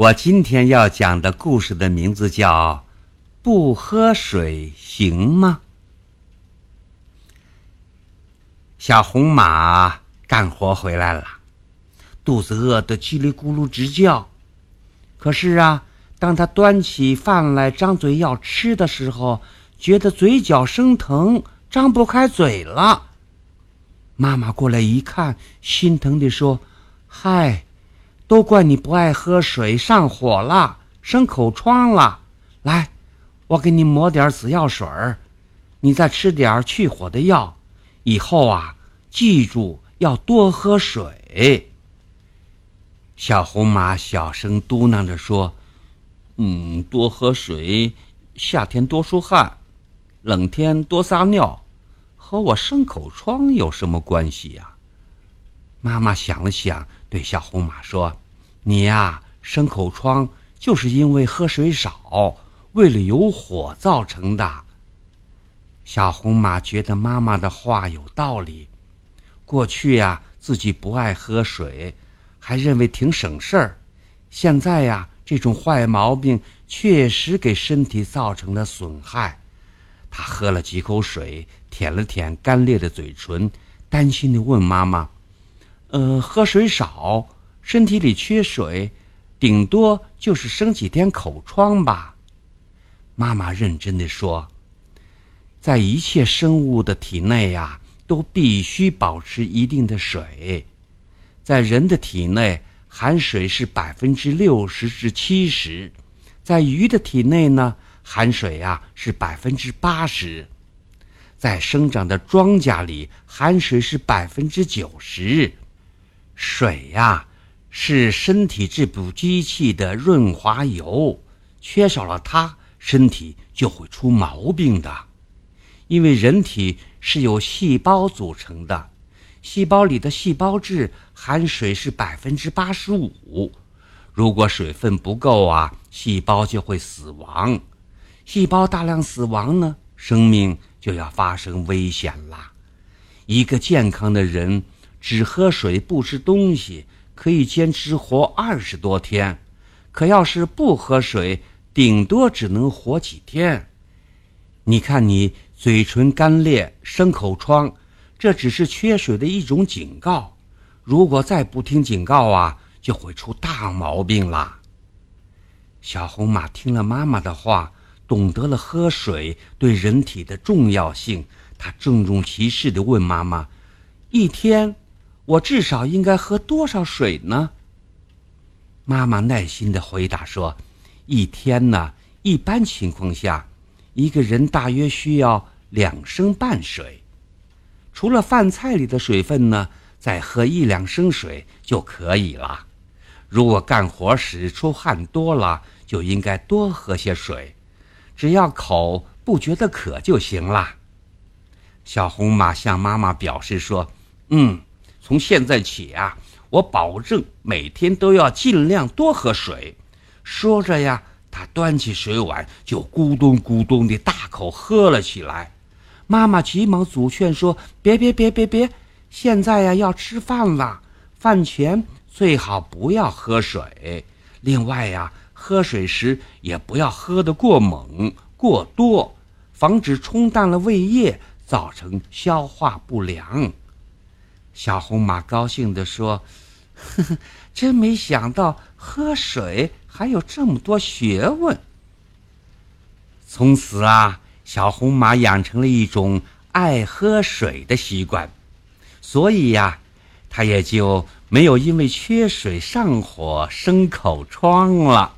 我今天要讲的故事的名字叫《不喝水行吗》。小红马干活回来了，肚子饿得叽里咕噜直叫。可是啊，当他端起饭来张嘴要吃的时候，觉得嘴角生疼，张不开嘴了。妈妈过来一看，心疼地说：“嗨。”都怪你不爱喝水，上火了，生口疮了。来，我给你抹点紫药水儿，你再吃点去火的药。以后啊，记住要多喝水。小红马小声嘟囔着说：“嗯，多喝水，夏天多出汗，冷天多撒尿，和我生口疮有什么关系呀？”妈妈想了想，对小红马说：“你呀，生口疮就是因为喝水少，胃里有火造成的。”小红马觉得妈妈的话有道理。过去呀，自己不爱喝水，还认为挺省事儿。现在呀，这种坏毛病确实给身体造成了损害。他喝了几口水，舔了舔干裂的嘴唇，担心地问妈妈。呃，喝水少，身体里缺水，顶多就是生几天口疮吧。妈妈认真的说：“在一切生物的体内呀，都必须保持一定的水。在人的体内，含水是百分之六十至七十；在鱼的体内呢，含水呀是百分之八十；在生长的庄稼里，含水是百分之九十。”水呀，是身体这部机器的润滑油，缺少了它，身体就会出毛病的。因为人体是由细胞组成的，细胞里的细胞质含水是百分之八十五，如果水分不够啊，细胞就会死亡。细胞大量死亡呢，生命就要发生危险啦。一个健康的人。只喝水不吃东西，可以坚持活二十多天；可要是不喝水，顶多只能活几天。你看你嘴唇干裂、生口疮，这只是缺水的一种警告。如果再不听警告啊，就会出大毛病啦。小红马听了妈妈的话，懂得了喝水对人体的重要性。他郑重其事地问妈妈：“一天？”我至少应该喝多少水呢？妈妈耐心的回答说：“一天呢，一般情况下，一个人大约需要两升半水。除了饭菜里的水分呢，再喝一两升水就可以了。如果干活时出汗多了，就应该多喝些水，只要口不觉得渴就行了。”小红马向妈妈表示说：“嗯。”从现在起啊，我保证每天都要尽量多喝水。说着呀，他端起水碗就咕咚咕咚的大口喝了起来。妈妈急忙阻劝说：“别别别别别，现在呀要吃饭了，饭前最好不要喝水。另外呀，喝水时也不要喝得过猛过多，防止冲淡了胃液，造成消化不良。”小红马高兴地说：“呵呵，真没想到喝水还有这么多学问。”从此啊，小红马养成了一种爱喝水的习惯，所以呀，它也就没有因为缺水上火、生口疮了。